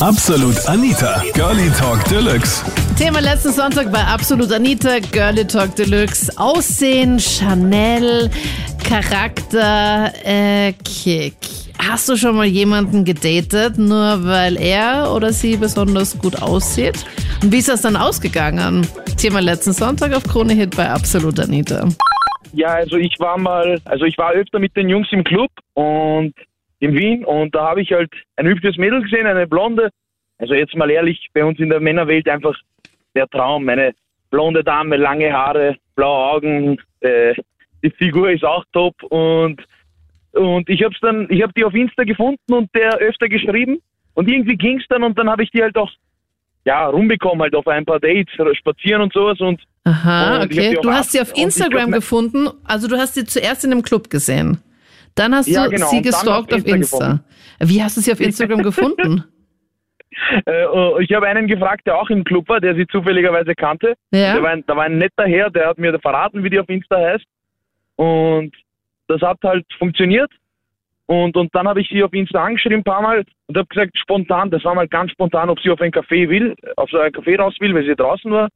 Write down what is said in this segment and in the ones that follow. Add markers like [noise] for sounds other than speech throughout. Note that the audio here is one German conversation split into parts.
Absolut Anita, Girlie Talk Deluxe. Thema letzten Sonntag bei Absolut Anita, Girlie Talk Deluxe. Aussehen, Chanel, Charakter, äh, Kick. Hast du schon mal jemanden gedatet, nur weil er oder sie besonders gut aussieht? Und wie ist das dann ausgegangen? Thema letzten Sonntag auf Krone Hit bei Absolut Anita. Ja, also ich war mal, also ich war öfter mit den Jungs im Club und in Wien und da habe ich halt ein hübsches Mädel gesehen, eine blonde. Also jetzt mal ehrlich, bei uns in der Männerwelt einfach der Traum. Eine blonde Dame, lange Haare, blaue Augen, äh, die Figur ist auch top und und ich hab's dann, ich habe die auf Insta gefunden und der öfter geschrieben und irgendwie ging's dann und dann habe ich die halt auch ja rumbekommen halt auf ein paar Dates, spazieren und sowas und Aha, Und okay. Du hast sie auf Instagram glaub, gefunden. Also du hast sie zuerst in einem Club gesehen. Dann hast Ja, du genau. sie gestalkt auf auf Insta Insta. Wie hast du sie auf Instagram [laughs] gefunden? Äh, oh, ich habe einen gefragt, der auch im Club war, der sie zufälligerweise kannte. Ja. War ein, da war ein netter Herr, der hat mir verraten, wie die auf Insta heißt. Und das hat halt funktioniert. Und, und dann habe ich sie auf Insta angeschrieben ein paar Mal und habe gesagt, spontan, das war mal ganz spontan, ob sie auf ein Café will, auf so ein Café raus will, weil sie draußen war.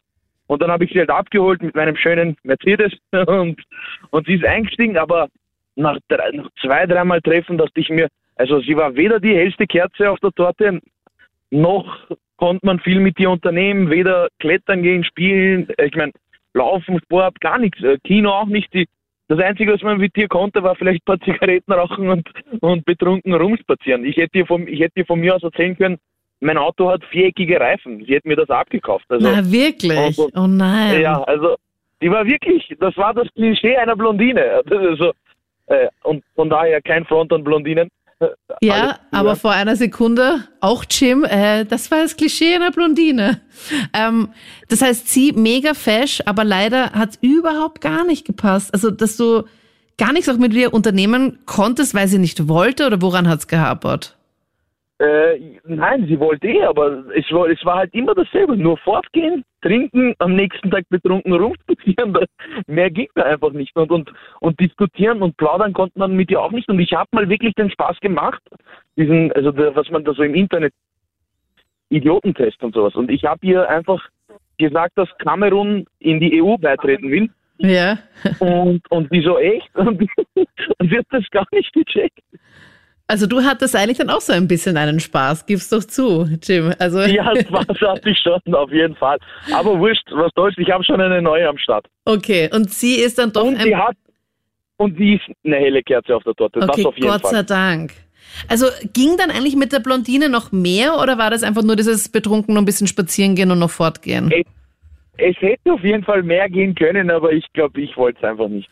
Und dann habe ich sie halt abgeholt mit meinem schönen Mercedes [laughs] und, und sie ist eingestiegen, aber nach, drei, nach zwei, dreimal Treffen dachte ich mir, also sie war weder die hellste Kerze auf der Torte, noch konnte man viel mit ihr unternehmen, weder klettern gehen, spielen, ich meine, laufen, Sport, gar nichts, Äh, Kino auch nicht. Die, das Einzige, was man mit ihr konnte, war vielleicht ein paar [laughs] Zigaretten rauchen und, und betrunken rumspazieren. Ich hätte, ihr von, ich hätte ihr von mir aus erzählen können, mein Auto hat viereckige Reifen. Sie hätte mir das abgekauft. Also, Na wirklich? und- Oh nein. ja, also die war wirklich, das war das Klischee einer Blondine. [laughs] Also, äh, und von daher kein Front an Blondinen. Ja, Alles aber ja. vor einer Sekunde auch Jim, äh, das war das Klischee einer Blondine. Ähm, das heißt, sie mega fesch, aber leider hat überhaupt gar nicht gepasst. Also, dass du gar nichts auch mit ihr unternehmen konntest, weil sie nicht wollte oder woran hat's gehapert? Äh, nein, sie wollte eh, aber es war, es war halt immer dasselbe. Nur fortgehen, trinken, am nächsten Tag betrunken rumspazieren. [laughs] Mehr ging da einfach nicht. Und, und, und diskutieren und plaudern konnte man mit ihr auch nicht. Und ich habe mal wirklich den Spaß gemacht, diesen, also der, was man da so im Internet, Idiotentest und sowas. Und ich habe ihr einfach gesagt, dass Kamerun in die EU beitreten will. Ja. Und, und die so echt? [laughs] Und, und sie hat das gar nicht gecheckt. Also du hattest eigentlich dann auch so ein bisschen einen Spaß, gib's doch zu, Jim. Also Ja, [laughs] Spaß hatte ich schon, auf jeden Fall. Aber wurscht, was soll's, ich habe schon eine neue am Start. okay. Und sie ist dann doch Und ein die hat, und die ist eine helle Kerze auf der Torte, Okay, das auf jeden Gott sei Fall. Dank. Also ging dann eigentlich mit der Blondine noch mehr oder war das einfach nur dieses betrunken und ein bisschen spazieren gehen und noch fortgehen? Ey. Es hätte auf jeden Fall mehr gehen können, aber ich glaube, ich wollte es einfach nicht.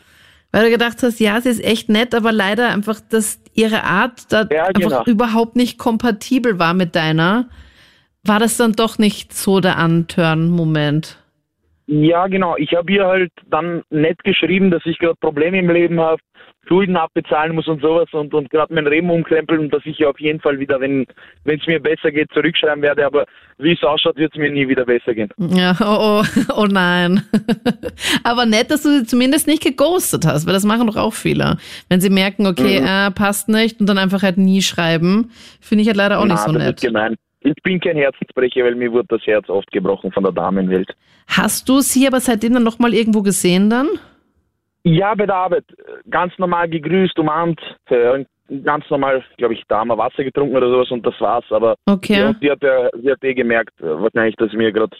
Weil du gedacht hast, ja, sie ist echt nett, aber leider einfach, dass ihre Art da Ja, einfach genau. überhaupt nicht kompatibel war mit deiner, war das dann doch nicht so der Anturn-Moment. Ja, genau. Ich habe ihr halt dann nett geschrieben, dass ich gerade Probleme im Leben habe, Schulden abbezahlen muss und sowas und, und gerade mein Leben umkrempeln und dass ich ihr auf jeden Fall wieder, wenn es mir besser geht, zurückschreiben werde. Aber wie es ausschaut, wird es mir nie wieder besser gehen. Ja, oh, oh, [laughs] oh nein. [laughs] Aber nett, dass du sie zumindest nicht geghostet hast, weil das machen doch auch viele. Wenn sie merken, okay, Mhm. äh, passt nicht und dann einfach halt nie schreiben, finde ich halt leider auch nicht Na, so das nett. ist gemein. Ich bin kein Herzensbrecher, weil mir wurde das Herz oft gebrochen von der Damenwelt. Hast du sie aber seitdem dann nochmal irgendwo gesehen dann? Ja, bei der Arbeit. Ganz normal gegrüßt, umarmt. äh, Ganz normal, glaube ich, da haben wir Wasser getrunken oder sowas und das war's. Aber Okay. sie, hat, ja- sie hat eh gemerkt, äh, wahrscheinlich, dass mir gerade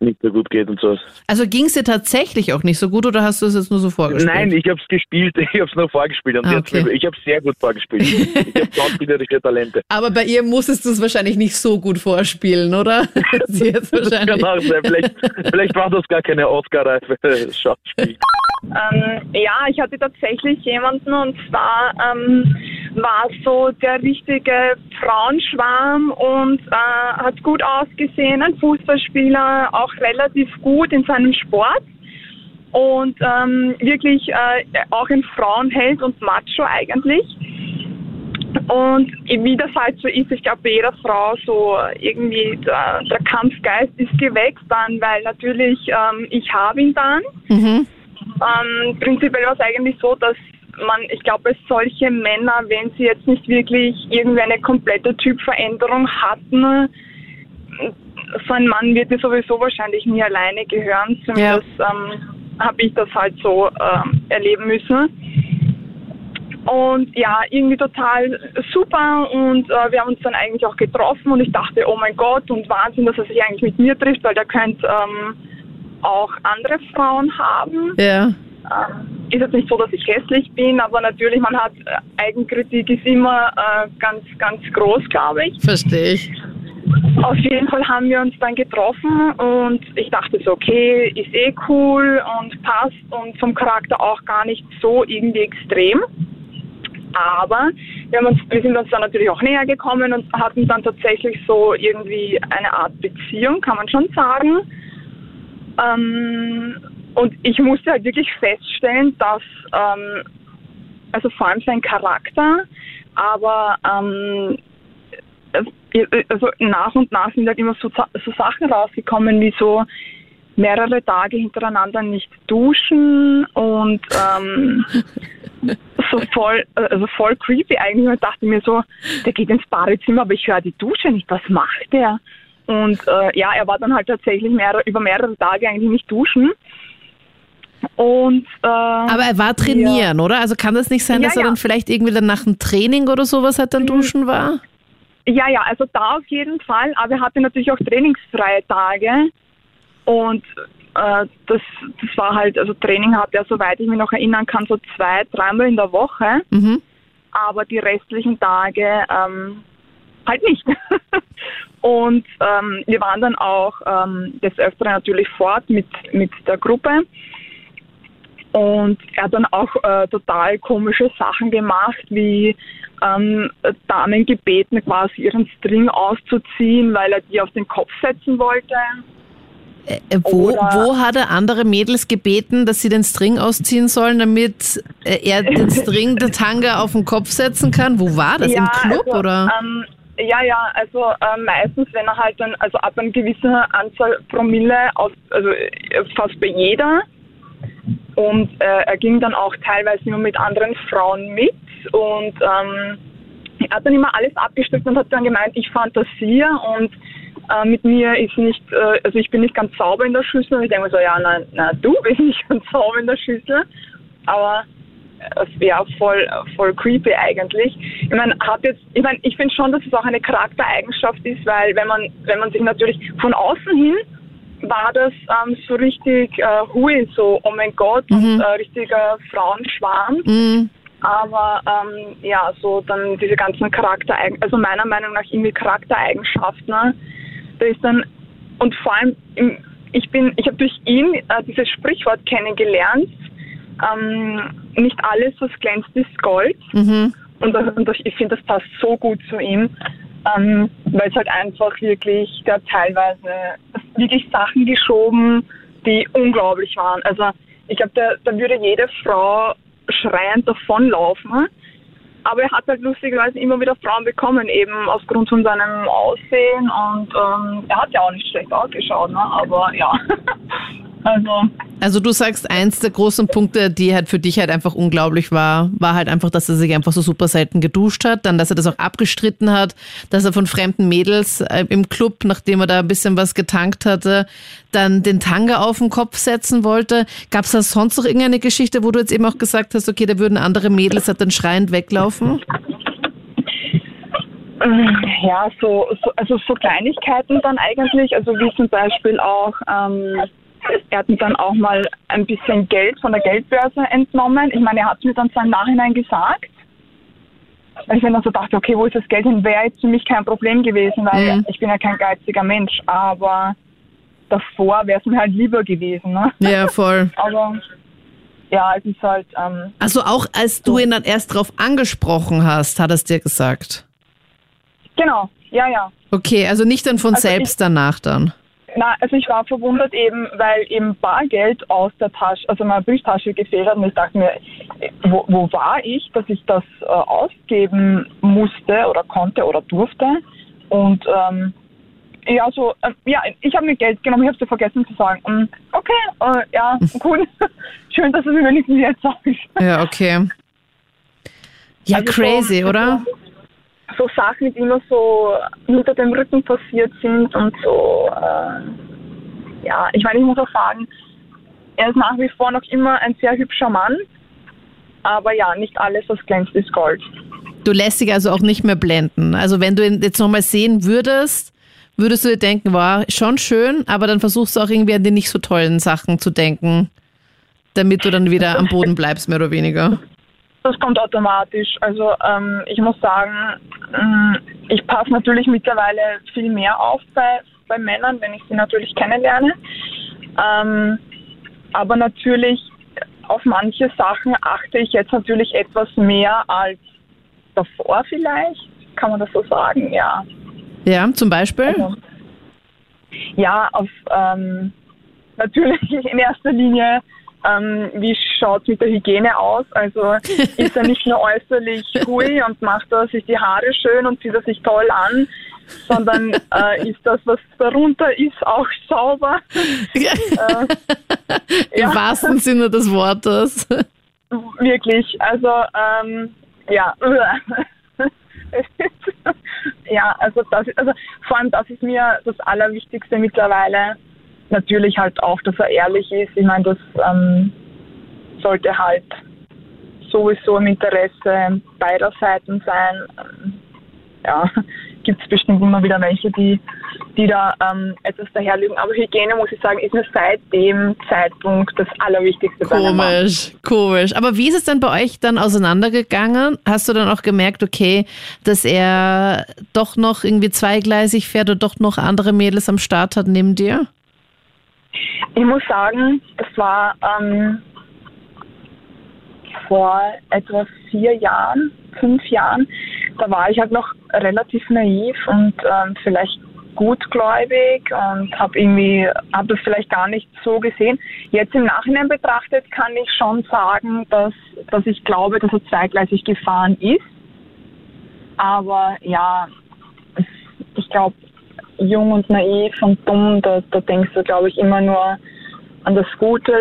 nicht so gut geht und sowas. Also ging es dir tatsächlich auch nicht so gut oder hast du es jetzt nur so vorgestellt? Nein, ich habe es gespielt, [laughs] ich habe es nur vorgespielt und Ah, okay. mir- ich habe es sehr gut vorgespielt. ich habe schauspielerische [laughs] Talente. Aber bei ihr musstest du es wahrscheinlich nicht so gut vorspielen, oder? [laughs] sie jetzt Das kann wahrscheinlich. auch sein. Vielleicht, vielleicht war das gar keine Oscar-reife Schauspiel. Ähm, ja, ich hatte tatsächlich jemanden und zwar ähm, war so der richtige Frauenschwarm und äh, hat gut ausgesehen, ein Fußballspieler, auch relativ gut in seinem Sport und ähm, wirklich äh, auch ein Frauenheld und Macho eigentlich. Und wie das halt so ist, ich glaube, bei jeder Frau so irgendwie der, der Kampfgeist ist geweckt dann, weil natürlich ähm, ich habe ihn dann. Mhm. Ähm, prinzipiell war es eigentlich so, dass man, ich glaube, solche Männer, wenn sie jetzt nicht wirklich irgendwie eine komplette Typveränderung hatten, so ein Mann wird ja sowieso wahrscheinlich nie alleine gehören. Zumindest ähm, habe ich das halt so ähm, erleben müssen. Und ja, irgendwie total super und äh, wir haben uns dann eigentlich auch getroffen und ich dachte, oh mein Gott und Wahnsinn, dass er sich eigentlich mit mir trifft, weil der könnte ähm, auch andere Frauen haben. Ja. Ähm, ist jetzt nicht so, dass ich hässlich bin, aber natürlich, man hat äh, Eigenkritik ist immer äh, ganz, ganz groß, glaube ich. Verstehe ich. Auf jeden Fall haben wir uns dann getroffen und ich dachte so, okay, ist eh cool und passt und vom Charakter auch gar nicht so irgendwie extrem. Aber wir, haben uns, wir sind uns dann natürlich auch näher gekommen und hatten dann tatsächlich so irgendwie eine Art Beziehung, kann man schon sagen. Ähm, und ich musste halt wirklich feststellen, dass, ähm, also vor allem sein Charakter, aber ähm, also nach und nach sind halt immer so, so Sachen rausgekommen, wie so mehrere Tage hintereinander nicht duschen und ähm, [laughs] so voll, also voll creepy eigentlich. Und dachte mir so, der geht ins Badezimmer, aber ich höre die Dusche nicht. Was macht der? Und äh, ja, er war dann halt tatsächlich mehrere, über mehrere Tage eigentlich nicht duschen. Und, äh, aber er war trainieren, ja. oder? Also kann das nicht sein, dass ja, er dann vielleicht irgendwie dann nach dem Training oder sowas halt dann mhm. duschen war? Ja, ja, also da auf jeden Fall. Aber er hatte natürlich auch trainingsfreie Tage. Und äh, das, das war halt, also Training hat er, soweit ich mich noch erinnern kann, so zwei, dreimal in der Woche. Mhm. Aber die restlichen Tage ähm, halt nicht. [laughs] und ähm, wir waren dann auch ähm, des Öfteren natürlich fort mit, mit der Gruppe. Und er hat dann auch äh, total komische Sachen gemacht, wie ähm, Damen gebeten, quasi ihren String auszuziehen, weil er die auf den Kopf setzen wollte. Äh, äh, wo, wo hat er andere Mädels gebeten, dass sie den String ausziehen sollen, damit äh, er den [laughs] String der Tanga auf den Kopf setzen kann? Wo war das? Ja, Im Club also, oder? Ähm, ja, ja, also äh, meistens, wenn er halt dann, also ab einer gewissen Anzahl Promille, aus, also fast bei jeder. Und äh, er ging dann auch teilweise immer mit anderen Frauen mit und ähm, er hat dann immer alles abgesteckt und hat dann gemeint, ich fantasiere und äh, mit mir ist nicht, äh, also ich bin nicht ganz sauber in der Schüssel. Und ich denke mir so, ja, nein, nein, du bist [laughs] nicht ganz sauber in der Schüssel. Aber es äh, wäre voll, voll creepy eigentlich. Ich meine, hat jetzt, ich meine, ich finde schon, dass es auch eine Charaktereigenschaft ist, weil wenn man, wenn man sich natürlich von außen hin war das ähm, so richtig äh, hui, so, oh mein Gott, mhm. und, äh, richtiger Frauenschwarm. Mhm. Aber ähm, ja, so dann diese ganzen Charaktereigenschaften, also meiner Meinung nach irgendwie Charaktereigenschaften, ne? da ist dann, und vor allem, ich bin, ich habe durch ihn äh, dieses Sprichwort kennengelernt, ähm, nicht alles, was glänzt, ist Gold. Mhm. Und, und ich finde, das passt so gut zu ihm, ähm, weil es halt einfach wirklich, hat teilweise wirklich Sachen geschoben, die unglaublich waren. Also ich glaube, da, da würde jede Frau schreiend davonlaufen. Aber er hat halt lustigerweise immer wieder Frauen bekommen, eben aufgrund von seinem Aussehen und ähm, er hat ja auch nicht schlecht ausgeschaut, ne? aber ja. [laughs] also. Also du sagst, eins der großen Punkte, die halt für dich halt einfach unglaublich war, war halt einfach, dass er sich einfach so super selten geduscht hat, dann, dass er das auch abgestritten hat, dass er von fremden Mädels äh, im Club, nachdem er da ein bisschen was getankt hatte, dann den Tanga auf den Kopf setzen wollte. Gab es da sonst noch irgendeine Geschichte, wo du jetzt eben auch gesagt hast, okay, da würden andere Mädels halt dann schreiend weglaufen? Äh, ja, so, so, also so Kleinigkeiten dann eigentlich, also wie zum Beispiel auch ähm, er hat mir dann auch mal ein bisschen Geld von der Geldbörse entnommen. Ich meine, er hat es mir dann zwar im Nachhinein gesagt. Ich bin dann so dachte, okay, wo ist das Geld hin? Wäre jetzt für mich kein Problem gewesen, weil mhm. ich bin ja kein geiziger Mensch. Aber davor wäre es mir halt lieber gewesen. Ne? Ja, voll. [laughs] Aber ja, es ist halt. Ähm, also auch als du so. ihn dann erst darauf angesprochen hast, hat er es dir gesagt? Genau, ja, ja. Okay, also nicht dann von also selbst ich, danach dann. Na, also ich war verwundert eben, weil eben Bargeld aus der Tasche, also meiner Brieftasche gefehlt hat und ich dachte mir, wo, wo war ich, dass ich das äh, ausgeben musste oder konnte oder durfte und ähm, ja, so, äh, ja, ich habe mir Geld genommen, ich habe es vergessen zu sagen. Und okay, äh, ja, [laughs] cool. Schön, dass es mir wenigstens jetzt sagt. Ja, okay. Ja, Also crazy, so, oder? So Sachen, die immer so hinter dem Rücken passiert sind und so. Äh, ja, ich meine, ich muss auch sagen, er ist nach wie vor noch immer ein sehr hübscher Mann. Aber ja, nicht alles, was glänzt, ist Gold. Du lässt dich also auch nicht mehr blenden. Also wenn du ihn jetzt nochmal sehen würdest, würdest du dir denken, war schon schön, aber dann versuchst du auch irgendwie an die nicht so tollen Sachen zu denken, damit du dann wieder am Boden bleibst, mehr oder weniger. Das kommt automatisch. Also ähm, ich muss sagen, ähm, ich passe natürlich mittlerweile viel mehr auf bei, bei Männern, wenn ich sie natürlich kennenlerne. Ähm, aber natürlich auf manche Sachen achte ich jetzt natürlich etwas mehr als davor vielleicht. Kann man das so sagen? Ja. Ja, zum Beispiel? Also, ja, auf ähm, natürlich [laughs] in erster Linie, ähm, wie schaut es mit der Hygiene aus? Also [laughs] ist er nicht nur äußerlich hui und macht er sich die Haare schön und zieht er sich toll an, sondern [laughs] äh, ist das, was darunter ist, auch sauber? [laughs] Im ja. wahrsten Sinne des Wortes. Wirklich, also ähm, ja. ja, also das also vor allem das ist mir das Allerwichtigste mittlerweile. Natürlich halt auch, dass er ehrlich ist. Ich meine, das ähm, sollte halt sowieso im Interesse beider Seiten sein. Ähm, ja, [laughs] gibt es bestimmt immer wieder welche, die, die da ähm, etwas daherlügen. Aber Hygiene, muss ich sagen, ist mir seit dem Zeitpunkt das Allerwichtigste. Komisch, komisch. Aber wie ist es dann bei euch dann auseinandergegangen? Hast du dann auch gemerkt, okay, dass er doch noch irgendwie zweigleisig fährt oder doch noch andere Mädels am Start hat neben dir? Ich muss sagen, das war ähm, vor etwa vier Jahren, fünf Jahren, da war ich halt noch relativ naiv und ähm, vielleicht gutgläubig und habe irgendwie habe das vielleicht gar nicht so gesehen. Jetzt im Nachhinein betrachtet kann ich schon sagen, dass dass ich glaube, dass er zweigleisig gefahren ist. Aber ja, ich glaube, jung und naiv und dumm, da, da denkst du, glaube ich, immer nur an das Gute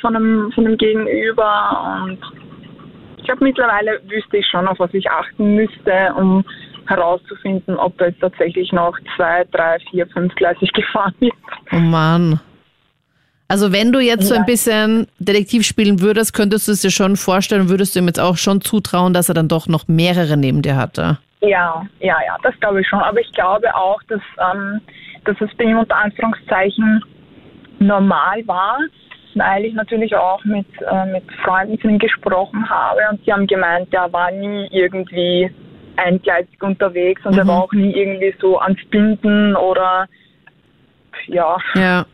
von einem, von einem Gegenüber. Und ich glaube, mittlerweile wüsste ich schon, auf was ich achten müsste, um herauszufinden, ob da jetzt tatsächlich noch zwei, drei, vier, fünfgleisig [laughs] gefahren wird. Oh Mann. Also wenn du jetzt so Ja. ein bisschen Detektiv spielen würdest, könntest du es dir schon vorstellen, würdest du ihm jetzt auch schon zutrauen, dass er dann doch noch mehrere neben dir hatte? Ja, ja, ja, das glaube ich schon. Aber ich glaube auch, dass, ähm, dass es bei ihm unter Anführungszeichen normal war, weil ich natürlich auch mit, äh, mit Freunden von ihm gesprochen habe und die haben gemeint, er war nie irgendwie eingleisig unterwegs und er war auch nie irgendwie so ans Binden oder ja. Ja.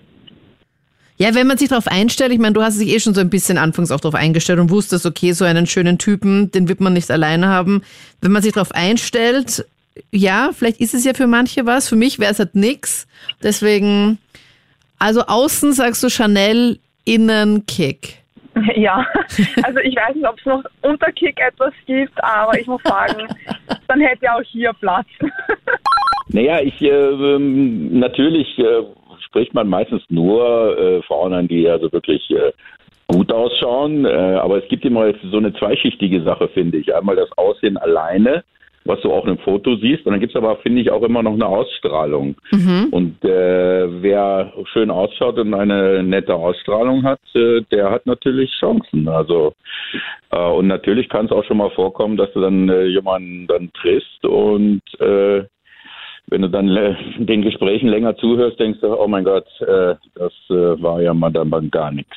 Ja, wenn man sich darauf einstellt, ich meine, du hast dich eh schon so ein bisschen anfangs auch darauf eingestellt und wusstest, okay, so einen schönen Typen, den wird man nicht alleine haben. Wenn man sich darauf einstellt, ja, vielleicht ist es ja für manche was, für mich wäre es halt nix. Deswegen, also außen sagst du Chanel, innen Kick. Ja, also ich weiß nicht, ob es noch unter Kick etwas gibt, aber ich muss sagen, dann hätte er auch hier Platz. Naja, ich äh, ähm, natürlich äh, spricht man meistens nur äh, Frauen an, die also wirklich äh, gut ausschauen, äh, aber es gibt immer so eine zweischichtige Sache, finde ich. Einmal das Aussehen alleine, was du auch im Foto siehst, und dann gibt es aber, finde ich, auch immer noch eine Ausstrahlung. Und äh, wer schön ausschaut und eine nette Ausstrahlung hat, äh, der hat natürlich Chancen. Also äh, und natürlich kann es auch schon mal vorkommen, dass du dann äh, jemanden dann triffst und äh, wenn du dann äh, den Gesprächen länger zuhörst, denkst du, oh mein Gott, äh, das äh, war ja mal dann gar nichts.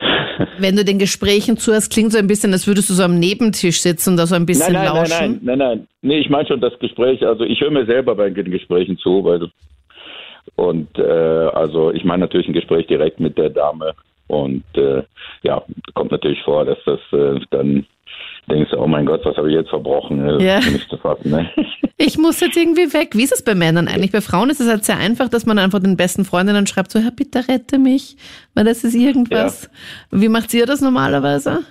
[laughs] Wenn du den Gesprächen zuhörst, klingt so ein bisschen, als würdest du so am Nebentisch sitzen und da so ein bisschen Nein, nein, nein, lauschen. nein, nein, nein. Nee, ich meine schon das Gespräch, also ich höre mir selber bei den Gesprächen zu, weil und äh, also ich meine natürlich ein Gespräch direkt mit der Dame und äh, ja, kommt natürlich vor, dass das äh, dann denkst du, oh mein Gott, was habe ich jetzt verbrochen? Das Ja. ist nicht zu fassen, ne? [laughs] Ich muss jetzt irgendwie weg. Wie ist es bei Männern eigentlich? Bei Frauen ist es halt sehr einfach, dass man einfach den besten Freundinnen schreibt, so, Herr, bitte rette mich, weil das ist irgendwas. Wie macht ihr das normalerweise?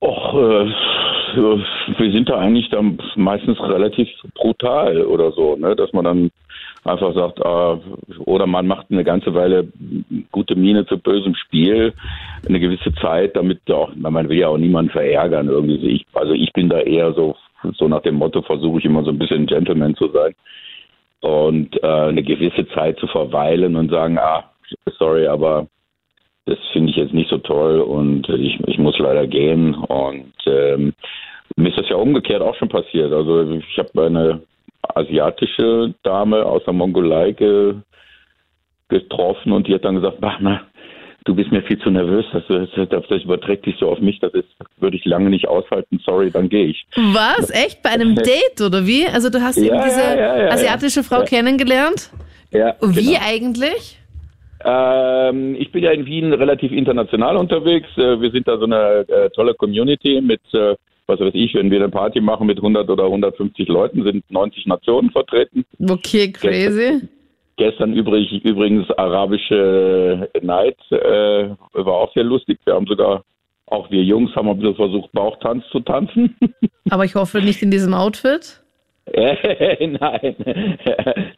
Och, äh, wir sind da eigentlich dann meistens relativ brutal oder so, ne? Dass man dann einfach sagt, äh, oder man macht eine ganze Weile gute Miene zu bösem Spiel, eine gewisse Zeit, damit auch, man will ja auch niemanden verärgern irgendwie. Ich, also ich bin da eher so, so nach dem Motto versuche ich immer so ein bisschen Gentleman zu sein und äh, eine gewisse Zeit zu verweilen und sagen, ah, sorry, aber das finde ich jetzt nicht so toll und ich, ich muss leider gehen. Und ähm, mir ist das ja umgekehrt auch schon passiert. Also ich habe eine asiatische Dame aus der Mongolei ge, getroffen und die hat dann gesagt, na, du bist mir viel zu nervös, das, das, das überträgt sich so auf mich, das ist, würde ich lange nicht aushalten, sorry, dann gehe ich. Was? Echt? Bei einem [laughs] Date oder wie? Also du hast ja, eben diese ja, ja, asiatische Frau kennengelernt? Ja. Wie genau. eigentlich? Ähm, ich bin ja in Wien relativ international unterwegs. Äh, wir sind da so eine äh, tolle Community mit, äh, was weiß ich, wenn wir eine Party machen mit 100 oder 150 Leuten, sind 90 Nationen vertreten. Okay, crazy. Gestern, gestern übrig, übrigens arabische Night äh, war auch sehr lustig. Wir haben sogar, auch wir Jungs haben ein bisschen versucht, Bauchtanz zu tanzen. [laughs] Aber ich hoffe nicht in diesem Outfit. [laughs] Nein,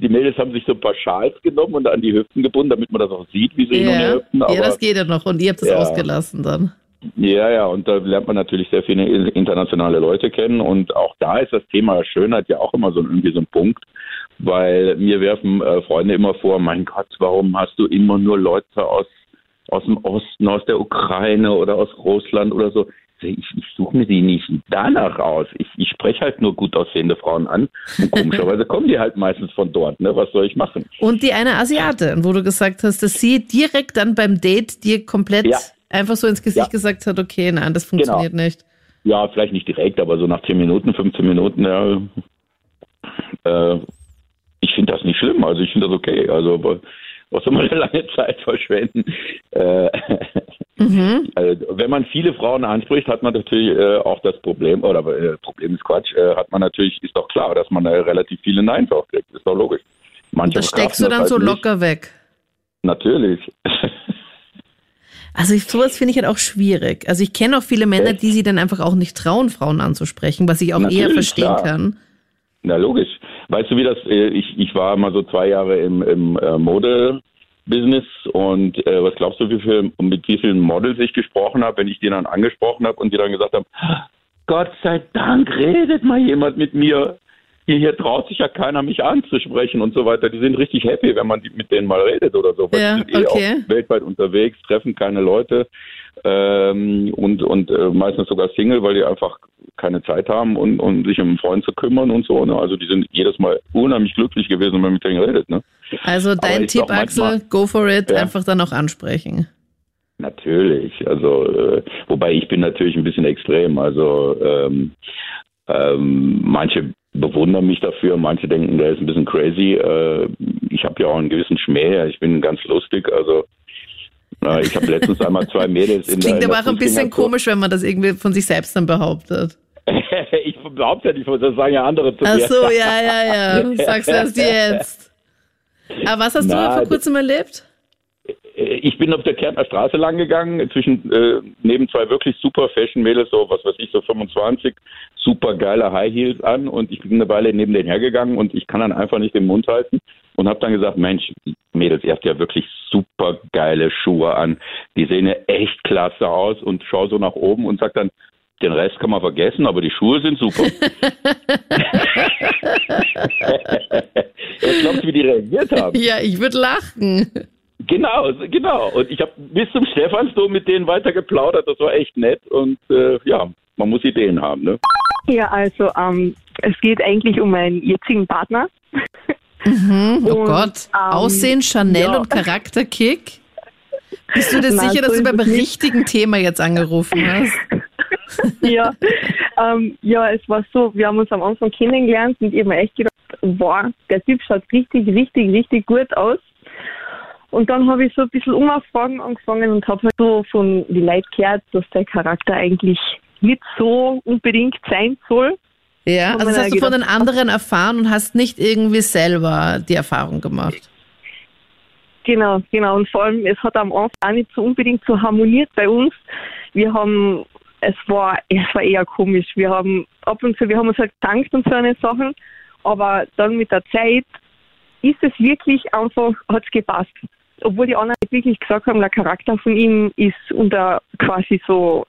die Mädels haben sich so ein paar Schals genommen und an die Hüften gebunden, damit man das auch sieht, wie sie ja. hüpfen. Aber, ja, das geht ja noch und ihr habt es ja. ausgelassen dann. Ja, ja, und da lernt man natürlich sehr viele internationale Leute kennen und auch da ist das Thema Schönheit ja auch immer so irgendwie so ein Punkt, weil mir werfen äh, Freunde immer vor, mein Gott, warum hast du immer nur Leute aus aus dem Osten, aus der Ukraine oder aus Russland oder so ich, ich suche mir die nicht danach aus. Ich, ich spreche halt nur gut aussehende Frauen an und [laughs] komischerweise kommen die halt meistens von dort. Ne? Was soll ich machen? Und die eine Asiatin, wo du gesagt hast, dass sie direkt dann beim Date dir komplett ja. Einfach so ins Gesicht ja. gesagt hat, okay, nein, das funktioniert genau. nicht. Ja, vielleicht nicht direkt, aber so nach 10 Minuten, 15 Minuten, ja, äh, ich finde das nicht schlimm. Also ich finde das okay. Also was soll man eine lange Zeit verschwenden? Äh, Mhm. [laughs] Also, wenn man viele Frauen anspricht, hat man natürlich äh, auch das Problem, oder äh, Problem ist Quatsch, äh, hat man natürlich, ist doch klar, dass man äh, relativ viele Neins auch kriegt. Ist doch logisch. Manche das steckst du dann halt so locker nicht. weg. Natürlich. [laughs] Also ich, sowas finde ich halt auch schwierig. Also ich kenne auch viele Männer, die sie dann einfach auch nicht trauen, Frauen anzusprechen, was ich auch Natürlich, eher verstehen klar. kann. Na logisch. Weißt du, wie das, äh, ich, ich war mal so zwei Jahre im, im äh, Mode, Business und äh, was glaubst du, wie viel, mit wie vielen Models ich gesprochen habe, wenn ich die dann angesprochen habe und die dann gesagt haben, Gott sei Dank redet mal jemand mit mir. Hier, hier traut sich ja keiner, mich anzusprechen und so weiter. Die sind richtig happy, wenn man mit denen mal redet oder so. Weil ja, die sind eh okay. auch weltweit unterwegs, treffen keine Leute ähm, und, und äh, meistens sogar Single, weil die einfach keine Zeit haben, und, um sich um einen Freund zu kümmern und so. Ne? Also die sind jedes Mal unheimlich glücklich gewesen, wenn man mit denen redet. Ne? Also dein Tipp, Axel, go for it, ja. einfach dann auch ansprechen. Natürlich, also äh, wobei ich bin natürlich ein bisschen extrem. Also ähm, ähm, manche bewundern mich dafür, manche denken, der ist ein bisschen crazy. Äh, ich habe ja auch einen gewissen Schmäh, ich bin ganz lustig, also ich habe letztens einmal zwei [laughs] Mädels das in Klingt der, aber auch ein bisschen komisch, wenn man das irgendwie von sich selbst dann behauptet. [laughs] ich behaupte ja nicht, das sagen ja andere zu mir. Ach so, ja, ja, ja. [laughs] Sagst du das jetzt? Aber was hast Na, du vor kurzem erlebt? Äh, ich bin auf der Kärntner Straße lang gegangen, zwischen, äh, neben zwei wirklich super Fashion-Mädels, so was weiß ich, so 25, super geile High Heels an und ich bin eine Weile neben denen hergegangen und ich kann dann einfach nicht den Mund halten und habe dann gesagt, Mensch, Mädels, ihr habt ja wirklich super geile Schuhe an, die sehen ja echt klasse aus und schau so nach oben und sag dann, den Rest kann man vergessen, aber die Schuhe sind super. [laughs] [laughs] Was glaubst du, wie die reagiert haben? Ja, ich würde lachen. Genau, genau. Und ich habe bis zum Stephansdom mit denen weiter geplaudert. Das war echt nett. Und äh, ja, man muss Ideen haben. Ne? Ja, also ähm, es geht eigentlich um meinen jetzigen Partner. Mhm, oh und, Gott. Ähm, Aussehen, Chanel ja. und Charakterkick? Bist du dir [laughs] sicher, dass du beim richtigen Thema jetzt angerufen hast? [laughs] ja, ähm, ja, es war so, wir haben uns am Anfang kennengelernt und ich habe mir echt gedacht, wow, der Typ schaut richtig, richtig, richtig gut aus. Und dann habe ich so ein bisschen Umfragen angefangen und habe halt so von den Leuten gehört, dass der Charakter eigentlich nicht so unbedingt sein soll. Ja, also das hast du gedacht, von den anderen erfahren und hast nicht irgendwie selber die Erfahrung gemacht. Genau, genau. Und vor allem, es hat am Anfang auch nicht so unbedingt so harmoniert bei uns. Wir haben es war, es war eher komisch. Wir haben ab und zu, wir haben uns halt gedankt und so eine Sachen, aber dann mit der Zeit ist es wirklich einfach, hat es gepasst. Obwohl die anderen wirklich gesagt haben, der Charakter von ihm ist unter quasi so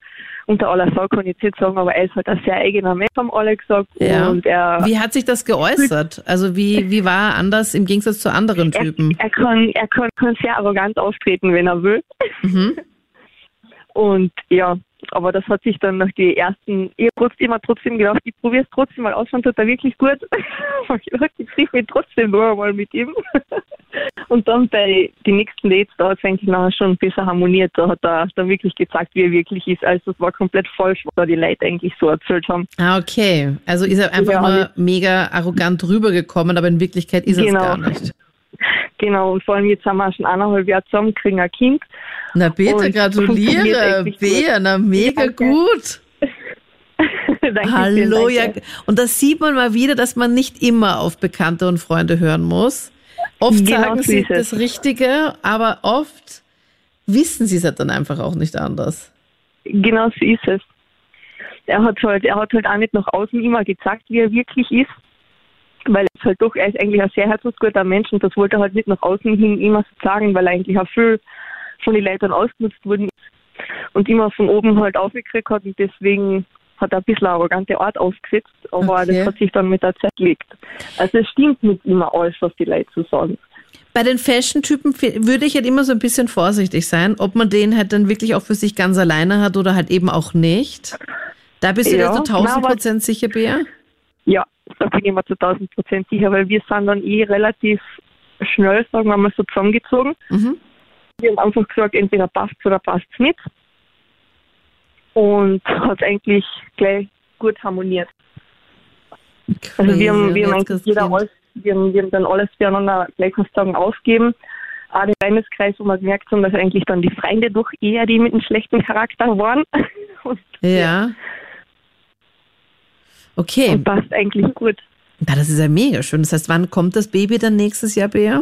unter aller Sau kann ich jetzt nicht sagen, aber er ist halt ein sehr eigener Mensch, haben alle gesagt. Ja. Und er, Wie hat sich das geäußert? Also wie, wie war er anders im Gegensatz zu anderen Typen? er, er, kann, er kann, kann sehr arrogant auftreten, wenn er will. Mhm. [laughs] Und ja, aber das hat sich dann nach die ersten, ich habe trotzdem, immer trotzdem gedacht, ich probiere es trotzdem mal aus und tut er wirklich gut. [laughs] ich gedacht, ich treffe mich trotzdem nur einmal mit ihm. [laughs] und dann bei den nächsten Dates, da hat es eigentlich nachher schon besser harmoniert. Da hat er dann wirklich gezeigt, wie er wirklich ist. Also es war komplett falsch, was da die Leute eigentlich so erzählt haben. Ah, okay. Also ist er einfach Ja, nur mega arrogant rübergekommen, aber in Wirklichkeit ist er es Genau. gar nicht. Genau, und vor allem jetzt haben wir schon eineinhalb Jahre zusammen, kriegen ein Kind. Na bitte, Und gratuliere. Bea, na mega Danke. gut. [laughs] Danke, Hallo, ja. Und da sieht man mal wieder, dass man nicht immer auf Bekannte und Freunde hören muss. Oft Genau sagen sie das Richtige, aber oft wissen sie es halt dann einfach auch nicht anders. Genau so ist es. Er hat halt, er hat halt auch nicht nach außen immer gezeigt, wie er wirklich ist. Weil er ist halt doch, er ist eigentlich ein sehr herzensguter Mensch und das wollte er halt nicht nach außen hin immer so sagen, weil er eigentlich auch viel von den Leuten ausgenutzt worden ist und immer von oben halt aufgekriegt hat und deswegen hat er ein bisschen eine arrogante Art aufgesetzt, aber Okay. das hat sich dann mit der Zeit gelegt. Also es stimmt nicht immer alles, was die Leute so sagen. Bei den Fashion-Typen würde ich halt immer so ein bisschen vorsichtig sein, ob man den halt dann wirklich auch für sich ganz alleine hat oder halt eben auch nicht. Da bist du dir Ja, so 1000 na, aber- Prozent sicher, Bea? Ja, da bin ich mir zu 1000 Prozent sicher, weil wir sind dann eh relativ schnell, sagen wir mal so, zusammengezogen. Mhm. Wir haben einfach gesagt, entweder passt oder passt nicht. Und hat eigentlich gleich gut harmoniert. Also wir haben, Crazy, wir haben eigentlich jeder alles, wir haben, wir haben dann alles füreinander gleich du sagen aufgeben. Auch der Freundeskreis, wo wir gemerkt haben, dass eigentlich dann die Freunde doch eher die mit einem schlechten Charakter waren. [laughs] Und, Ja. Okay, und passt eigentlich gut. ja, das ist ja mega schön. Das heißt, wann kommt das Baby dann nächstes Jahr, Bea?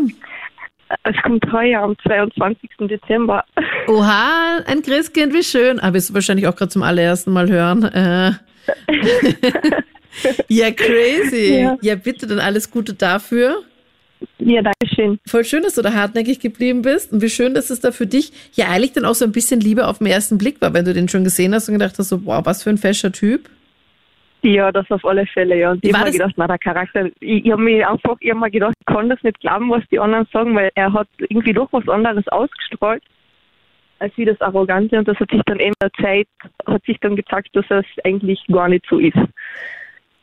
Es kommt heuer am 22. Dezember. Oha, ein Christkind, wie schön. Aber wirst du wahrscheinlich auch gerade zum allerersten Mal hören. Äh. [laughs] ja, crazy. Ja. Ja. bitte, dann alles Gute dafür. Ja, danke schön. Voll schön, dass du da hartnäckig geblieben bist. Und wie schön, dass es da für dich ja eigentlich dann auch so ein bisschen Liebe auf den ersten Blick war, wenn du den schon gesehen hast und gedacht hast, so, wow, was für ein fescher Typ. Ja, das auf alle Fälle, ja. Und ich habe mir das- gedacht, na, der Charakter, ich, ich habe mir einfach, mir gedacht, ich kann das nicht glauben, was die anderen sagen, weil er hat irgendwie doch was anderes ausgestrahlt, als wie das Arrogante. Und das hat sich dann in der Zeit, hat sich dann gezeigt, dass es eigentlich gar nicht so ist.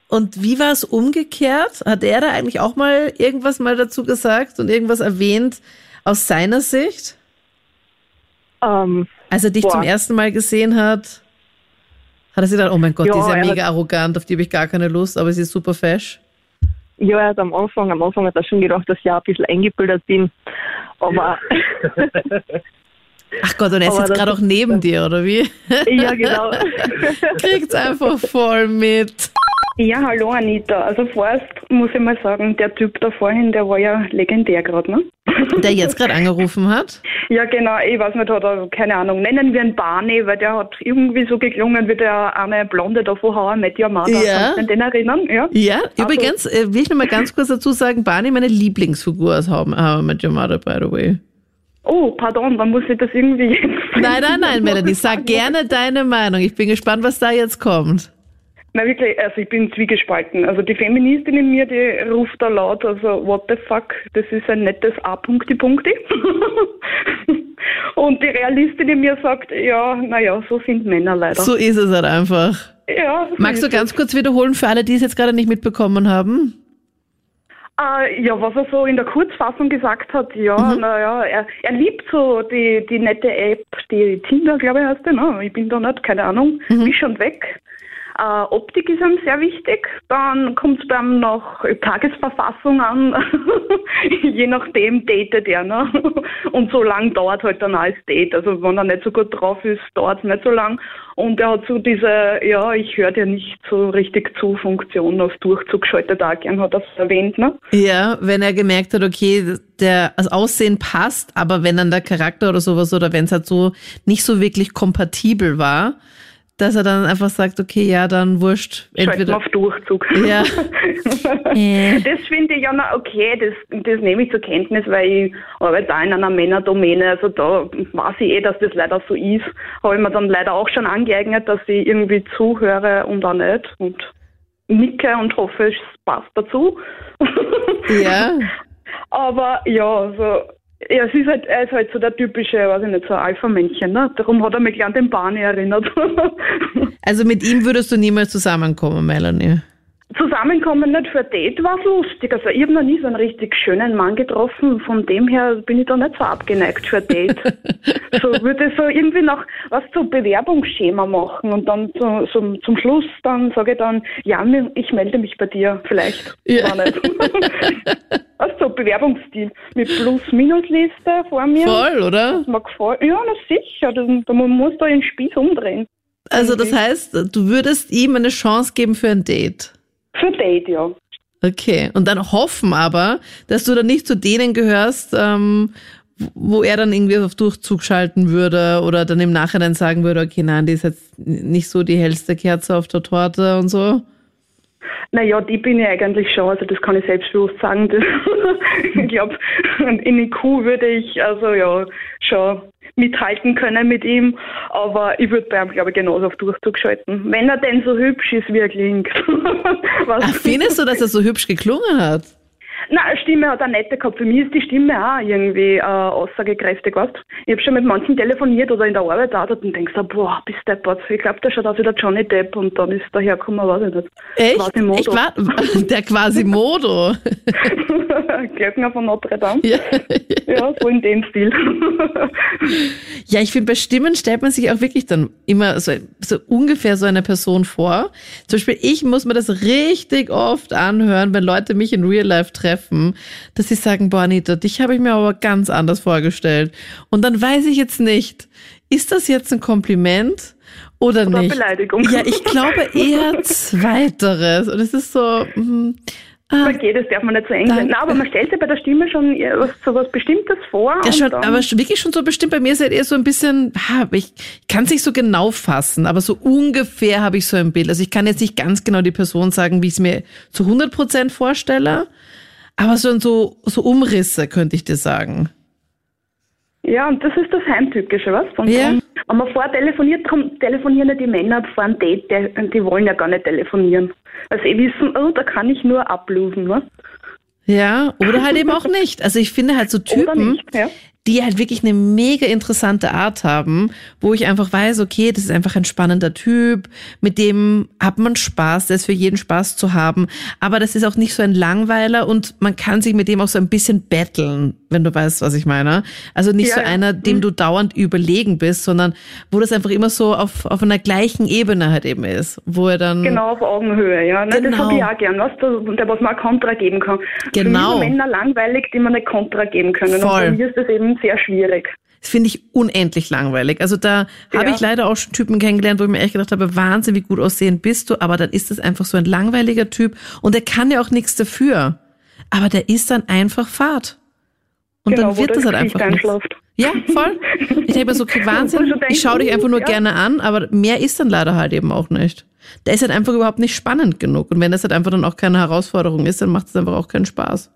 Und wie war es umgekehrt? Hat er da eigentlich auch mal irgendwas mal dazu gesagt und irgendwas erwähnt aus seiner Sicht? Ähm, Als er dich Boah. zum ersten Mal gesehen hat, hat er sich gedacht, oh mein Gott, Ja, die ist ja er mega hat- arrogant, auf die habe ich gar keine Lust, aber sie ist super fesch. ja, er hat am Anfang, am Anfang hat er schon gedacht, dass ich auch ein bisschen eingebildet bin. Aber [laughs] Ach Gott, und er ist Aber jetzt gerade auch neben dir, oder wie? ja, genau. [laughs] Kriegt's einfach voll mit. Ja, hallo Anita. Also vorerst muss ich mal sagen, der Typ da vorhin, der war ja legendär gerade, ne? [laughs] Der jetzt gerade angerufen hat. Ja, genau, ich weiß nicht, hat er, keine Ahnung, nennen wir ihn Barney, weil der hat irgendwie so geklungen wie der eine Blonde da von Met Your Mother. Ja. Kannst du den erinnern? Ja. Ja, Also- übrigens äh, will ich noch mal ganz kurz dazu sagen, Barney, meine Lieblingsfigur aus Met Your Mother, by the way. Oh, pardon, dann muss ich das irgendwie jetzt. Nein, nein, nein, [laughs] Melanie, sag gerne deine Meinung. Ich bin gespannt, was da jetzt kommt. Na wirklich, also ich bin zwiegespalten. Also die Feministin in mir, die ruft da laut, also what the fuck, das ist ein nettes A-Punkti-Punkti. [laughs] Und die Realistin in mir sagt, ja, naja, so sind Männer leider. So ist es halt einfach. ja, so Magst du ganz kurz wiederholen für alle, die es jetzt gerade nicht mitbekommen haben? Äh, ja, was er so in der Kurzfassung gesagt hat, ja, Mhm. naja, er, er liebt so die, die nette App, die Tinder, glaube ich, heißt die, ne? Ich bin da nicht, keine Ahnung, Mhm. Wisch und weg. Äh, Optik ist ihm sehr wichtig. Dann kommt es beim noch Tagesverfassung an. [laughs] Je nachdem datet er, ne? Und so lang dauert halt dann als Date. Also wenn er nicht so gut drauf ist, dauert es nicht so lang. Und er hat so diese, ja, ich höre dir nicht so richtig zu Funktion auf Durchzug geschaltet auch gern, hat es erwähnt, ne? Ja, wenn er gemerkt hat, okay, der, das Aussehen passt, aber wenn dann der Charakter oder sowas oder wenn es halt so nicht so wirklich kompatibel war, dass er dann einfach sagt, okay, ja, dann wurscht. Entweder. auf Durchzug. Ja. [laughs] Äh. Das finde ich ja noch okay, das, das nehme ich zur Kenntnis, weil ich arbeite auch in einer Männerdomäne, also da weiß ich eh, dass das leider so ist. Habe ich mir dann leider auch schon angeeignet, dass ich irgendwie zuhöre und auch nicht und nicke und hoffe, es passt dazu. Ja. [laughs] Aber ja, also, ja, es ist halt, er ist halt so der typische, weiß ich nicht, so Alpha-Männchen, ne? Darum hat er mich gleich an den Barney erinnert. [laughs] Also mit ihm würdest du niemals zusammenkommen, Melanie. Zusammenkommen nicht für Date war lustig. Also ich habe noch nie so einen richtig schönen Mann getroffen. Von dem her bin ich da nicht so abgeneigt für Date. [laughs] so würde so irgendwie noch was so Bewerbungsschema machen und dann so, so, zum Schluss dann sage ich dann, ja, ich melde mich bei dir vielleicht. Ja. War nicht. [laughs] also so Bewerbungsstil mit Plus-Minus-Liste vor mir. Voll, oder? Das mir gefällt. Ja, na sicher. Das, man muss da den Spieß umdrehen. Also das heißt, du würdest ihm eine Chance geben für ein Date. Für Date, ja. Okay. Und dann hoffen aber, dass du dann nicht zu denen gehörst, ähm, wo er dann irgendwie auf Durchzug schalten würde oder dann im Nachhinein sagen würde, okay, nein, die ist jetzt nicht so die hellste Kerze auf der Torte und so. Naja, die bin ich eigentlich schon, also das kann ich selbstbewusst sagen. [laughs] Ich glaube, in IQ würde ich also ja schon mithalten können mit ihm, aber ich würde bei ihm, glaube ich, genauso auf Durchzug schalten. Wenn er denn so hübsch ist, wie er klingt. [laughs] Was? Ach, findest du, dass er so hübsch geklungen hat? Na, Stimme hat er nette gehabt. Für mich ist die Stimme auch irgendwie äh, aussagekräftig, weißt Ich habe schon mit manchen telefoniert oder in der Arbeit auch und denkst du, boah, bist deppert. Ich glaube, der schaut aus wie der Johnny Depp und dann ist der hergekommen, weiß ich nicht. Echt? Quasimodo. Echt war, [laughs] der Quasimodo. [laughs] Glöckner von Notre Dame. ja. [laughs] Ja, so in dem Stil. Ja, ich finde, bei Stimmen stellt man sich auch wirklich dann immer so, so ungefähr so eine Person vor. Zum Beispiel, ich muss mir das richtig oft anhören, wenn Leute mich in Real Life treffen, dass sie sagen, boah, Anita, dich habe ich mir aber ganz anders vorgestellt. Und dann weiß ich jetzt nicht, ist das jetzt ein Kompliment oder, Oder nicht? Beleidigung. Ja, ich glaube [laughs] eher Zweiteres. Und es ist so, mm, ah, Okay, das darf man nicht so eng sein. Nein, aber man stellt sich bei der Stimme schon was, so was Bestimmtes vor. Ja, schon, aber wirklich schon so bestimmt. Bei mir ist halt eher so ein bisschen, ich kann es nicht so genau fassen, aber so ungefähr habe ich so ein Bild. Also ich kann jetzt nicht ganz genau die Person sagen, wie ich es mir zu 100 Prozent vorstelle, aber so, so, so Umrisse könnte ich dir sagen. Ja, und das ist das Heimtückische, was? Und Ja. wenn man vorher telefoniert, telefonieren ja die Männer vor einem Date, die, die wollen ja gar nicht telefonieren. Weil sie wissen, oh, da kann ich nur ablosen, was? Ja, oder halt eben auch nicht. Also ich finde halt so Typen, nicht, ja. Die halt wirklich eine mega interessante Art haben, wo ich einfach weiß, okay, das ist einfach ein spannender Typ, mit dem hat man Spaß, der ist für jeden Spaß zu haben, aber das ist auch nicht so ein Langweiler und man kann sich mit dem auch so ein bisschen betteln, wenn du weißt, was ich meine. Also nicht Ja, so einer, dem du dauernd überlegen bist, sondern wo das einfach immer so auf, auf einer gleichen Ebene halt eben ist, wo er dann Genau, auf Augenhöhe, ja. Ne, Genau. Das habe ich auch gern, was, der, der was man auch Kontra geben kann. Genau. Für mich sind Männer langweilig, die man nicht Kontra geben können. Voll. Und bei mir ist das eben sehr schwierig. Das finde ich unendlich langweilig. Also da habe Ja. ich leider auch schon Typen kennengelernt, wo ich mir echt gedacht habe, Wahnsinn, wie gut aussehen bist du, aber dann ist das einfach so ein langweiliger Typ und der kann ja auch nichts dafür. Aber der ist dann einfach Fahrt. Und genau, dann wird das halt einfach nichts. Ja, voll. Ich denke mir so, okay, [laughs] Wahnsinn, ich schaue dich einfach nur ja. gerne an, aber mehr ist dann leider halt eben auch nicht. Der ist halt einfach überhaupt nicht spannend genug. Und wenn das halt einfach dann auch keine Herausforderung ist, dann macht es einfach auch keinen Spaß.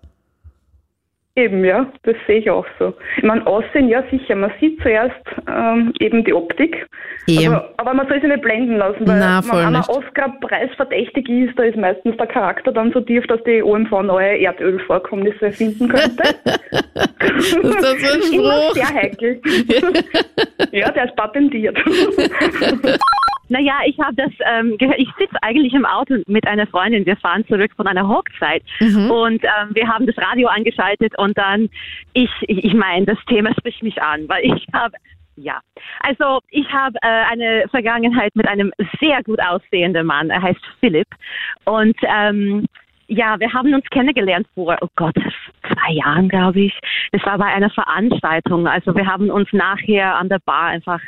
Eben, ja, das sehe ich auch so. Ich meine, Aussehen, ja sicher, man sieht zuerst ähm, eben die Optik, Eben. aber, aber man soll sich nicht blenden lassen, weil Na, wenn einer. Oscar-Preis verdächtig ist, da ist meistens der Charakter dann so tief, dass die OMV neue Erdölvorkommnisse finden könnte. [laughs] Was ist das ein [laughs] Immer Spruch? sehr heikel. [laughs] ja, der ist patentiert. Naja, ich habe das ähm, gehört. Ich sitze eigentlich im Auto mit einer Freundin. Wir fahren zurück von einer Hochzeit und ähm, wir haben das Radio angeschaltet und dann, ich, ich, ich meine, das Thema spricht mich an, weil ich habe, ja, also ich habe äh, eine Vergangenheit mit einem sehr gut aussehenden Mann. Er heißt Philipp und ähm, ja, wir haben uns kennengelernt vor, oh Gott, zwei Jahren, glaube ich. Das war bei einer Veranstaltung. Also wir haben uns nachher an der Bar einfach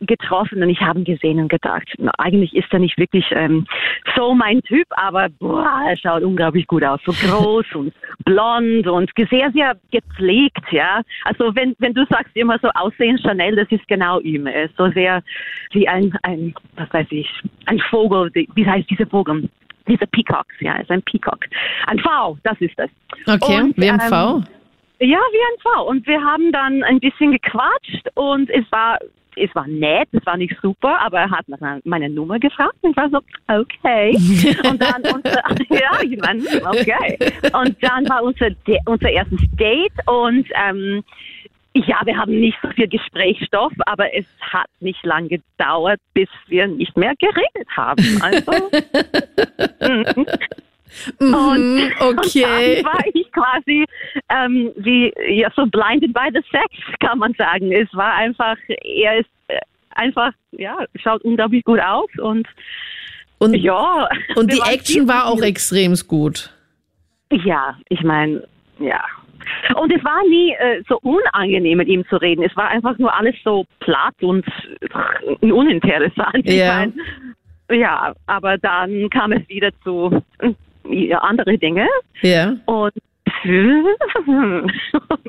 getroffen und ich habe ihn gesehen und gedacht, na, eigentlich ist er nicht wirklich ähm, so mein Typ, aber boah, er schaut unglaublich gut aus, so groß und blond und sehr, sehr gepflegt, ja. Also wenn, wenn du sagst immer so Aussehen Chanel, das ist genau ihm. Er ist so sehr wie ein, ein, was weiß ich, ein Vogel, wie heißt dieser Vogel? Diese Peacocks, ja, ist ein Peacock. Ein V, das ist es. Okay, Und, wie ein ähm, V. Ja, wie ein V. Und wir haben dann ein bisschen gequatscht und es war, es war nett, es war nicht super, aber er hat nach meiner Nummer gefragt und ich war so, okay. [laughs] Und dann unser, [laughs] ja, ich meine, okay. Und dann war unser, unser erstes Date und ähm, ja, wir haben nicht so viel Gesprächsstoff, aber es hat nicht lange gedauert, bis wir nicht mehr geredet haben. Also, [laughs] mhm. Mhm, okay. Und dann war ich quasi ähm, wie ja so blinded by the sex, kann man sagen. Es war einfach, er ist äh, einfach, ja, schaut unglaublich gut aus und Und, ja. und die Action war auch extrem gut. Ja, ich meine, ja. Und es war nie äh, so unangenehm, mit ihm zu reden. Es war einfach nur alles so platt und uninteressant. Ich Ja. mein, ja, aber dann kam es wieder zu äh, ja, andere Dinge. Ja. Und [laughs]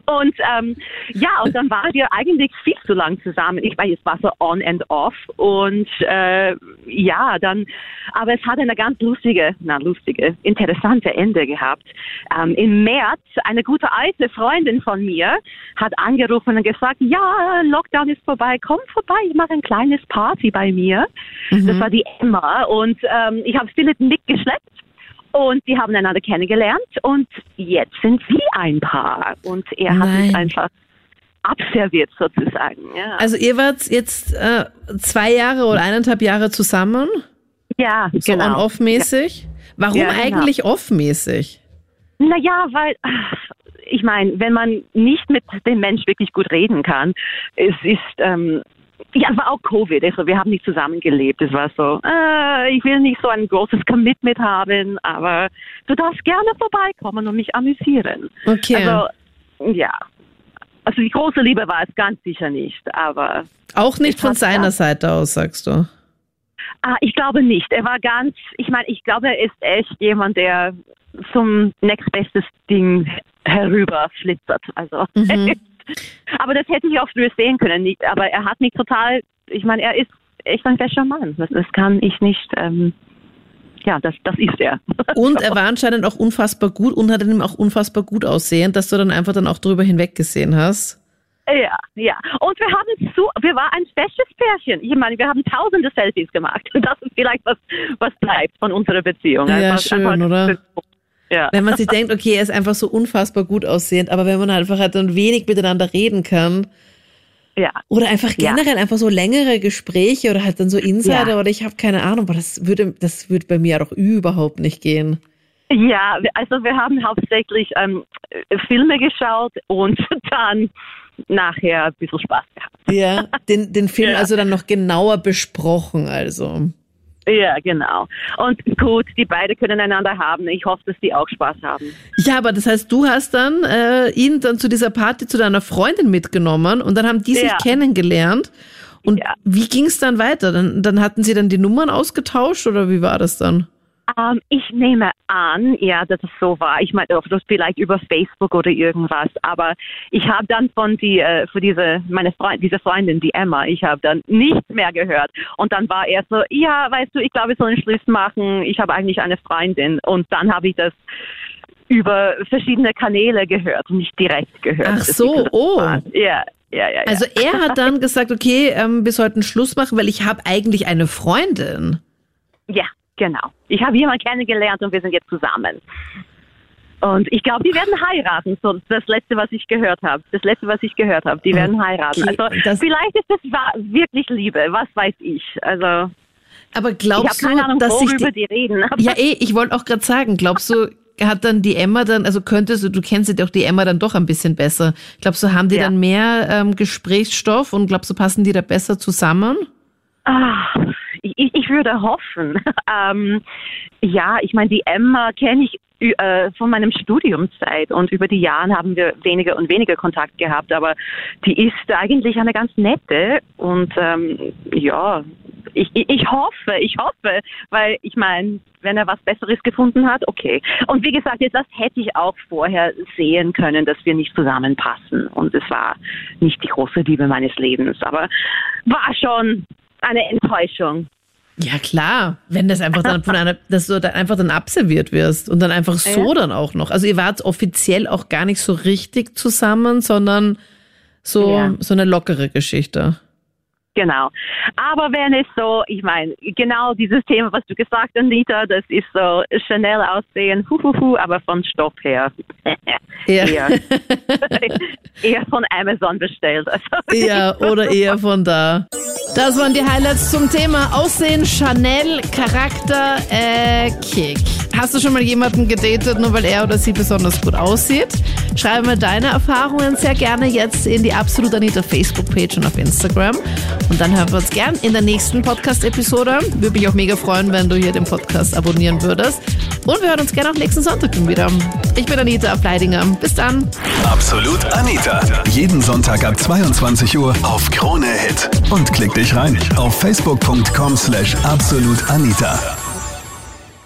und ähm, ja, und dann waren wir eigentlich viel zu lang zusammen. Ich weiß, es war so on and off. Und äh, ja, dann, aber es hat eine ganz lustige, na lustige, interessante Ende gehabt. Ähm, Im März eine gute alte Freundin von mir hat angerufen und gesagt, ja, Lockdown ist vorbei, komm vorbei, ich mache ein kleines Party bei mir. Das war die Emma und ähm, ich habe Philipp mitgeschleppt. Und die haben einander kennengelernt und jetzt sind sie ein Paar. Und er hat Nein. mich einfach abserviert sozusagen. Ja, Also ihr wart jetzt äh, zwei Jahre oder eineinhalb Jahre zusammen, ja so genau. on-off-mäßig. Warum Ja, genau. eigentlich off-mäßig? Naja, weil, ich meine, wenn man nicht mit dem Mensch wirklich gut reden kann, es ist, ähm, ja, es war auch Covid, also wir haben nicht zusammengelebt. Es war so, äh, ich will nicht so ein großes Commitment haben, aber du darfst gerne vorbeikommen und mich amüsieren. Okay. Also, ja. Also die große Liebe war es ganz sicher nicht, aber auch nicht von seiner Seite aus, sagst du. Ah, ich glaube nicht. Er war ganz, ich meine, ich glaube, er ist echt jemand, der zum nächstbestes Ding herüber flitzert. Also. Mhm. [laughs] [laughs] aber das hätte ich auch früher sehen können. Aber er hat mich total, ich meine, er ist echt ein fescher Mann. Das, das kann ich nicht, ähm, ja, das, das ist er. [laughs] Und er war anscheinend auch unfassbar gut und hat ihm auch unfassbar gut aussehen, dass du dann einfach dann auch drüber hinweggesehen hast. Ja, ja. Und wir haben so, wir waren ein festes Pärchen. Ich meine, wir haben tausende Selfies gemacht. [laughs] Das ist vielleicht was, was bleibt von unserer Beziehung. Ja, Einfach- schön, einfach- oder? Ja. Wenn man sich denkt, okay, er ist einfach so unfassbar gut aussehend, aber wenn man einfach halt dann wenig miteinander reden kann Ja. oder einfach Ja. generell einfach so längere Gespräche oder halt dann so Insider Ja. oder ich habe keine Ahnung, aber das würde das würde bei mir doch überhaupt nicht gehen. Ja, also wir haben hauptsächlich ähm, äh, Filme geschaut und [laughs] dann nachher ein bisschen Spaß gehabt. Ja, den den Film [laughs] Ja. also dann noch genauer besprochen, also. Ja, genau. Und gut, die beide können einander haben. Ich hoffe, dass die auch Spaß haben. Ja, aber das heißt, du hast dann äh, ihn dann zu dieser Party zu deiner Freundin mitgenommen und dann haben die sich Ja. kennengelernt. Und Ja. wie ging es dann weiter? Dann, dann hatten sie dann die Nummern ausgetauscht oder wie war das dann? Ähm, ich nehme an, ja, dass es so war. Ich meine, vielleicht über Facebook oder irgendwas. Aber ich habe dann von die, äh, für diese meine Freund, diese Freundin, die Emma, ich habe dann nichts mehr gehört. Und dann war er so, ja, weißt du, ich glaube, wir sollen Schluss machen. Ich habe eigentlich eine Freundin. Und dann habe ich das über verschiedene Kanäle gehört nicht direkt gehört. Ach so, oh. Ja, ja, ja. ja. Also er hat dann gesagt, okay, ähm, bis heute einen Schluss machen, weil ich habe eigentlich eine Freundin. Ja, genau. Ich habe jemanden kennengelernt und wir sind jetzt zusammen. Und ich glaube, die werden heiraten. So das letzte, was ich gehört habe. Das letzte, was ich gehört habe. Die werden heiraten. Also vielleicht ist das wirklich Liebe. Was weiß ich. Also Aber ich glaubst du, Ahnung, dass sich worüber die, die reden. Ja eh, ich wollte auch gerade sagen, glaubst du, hat dann die Emma dann, also könntest du, du kennst ja doch die Emma dann doch ein bisschen besser. Glaubst du, haben die Ja. dann mehr ähm, Gesprächsstoff und glaubst du, passen die da besser zusammen? Ah, ich, ich würde hoffen. [laughs] ähm, ja, ich meine, die Emma kenne ich äh, von meinem Studiumzeit und über die Jahre haben wir weniger und weniger Kontakt gehabt, aber die ist eigentlich eine ganz nette und ähm, ja, ich, ich hoffe, ich hoffe, weil ich meine, wenn er was Besseres gefunden hat, okay. Und wie gesagt, das hätte ich auch vorher sehen können, dass wir nicht zusammenpassen und es war nicht die große Liebe meines Lebens, aber war schon eine Enttäuschung. Ja, klar. Wenn das einfach dann von einer, dass du dann einfach dann abserviert wirst und dann einfach so ja. dann auch noch. Also ihr wart offiziell auch gar nicht so richtig zusammen, sondern so, ja. so eine lockere Geschichte. Genau. Aber wenn es so, ich meine, genau dieses Thema, was du gesagt hast, Anita, das ist so Chanel aussehen, huhuhu, aber von Stoff her. [laughs] Ja. eher, [laughs] eher von Amazon bestellt. Also. [laughs] Ja, oder eher von da. Das waren die Highlights zum Thema Aussehen, Chanel, Charakter, äh, Kick. Hast du schon mal jemanden gedatet, nur weil er oder sie besonders gut aussieht? Schreibe mir deine Erfahrungen sehr gerne jetzt in die Absolut Anita Facebook-Page und auf Instagram. Und dann hören wir uns gern in der nächsten Podcast-Episode. Würde mich auch mega freuen, wenn du hier den Podcast abonnieren würdest. Und wir hören uns gerne auch nächsten Sonntag wieder. Ich bin Anita Ableidinger. Bis dann. Absolut Anita. Jeden Sonntag ab 22 Uhr auf Krone Hit. Und klick dich rein auf facebook.com slash absolutanita.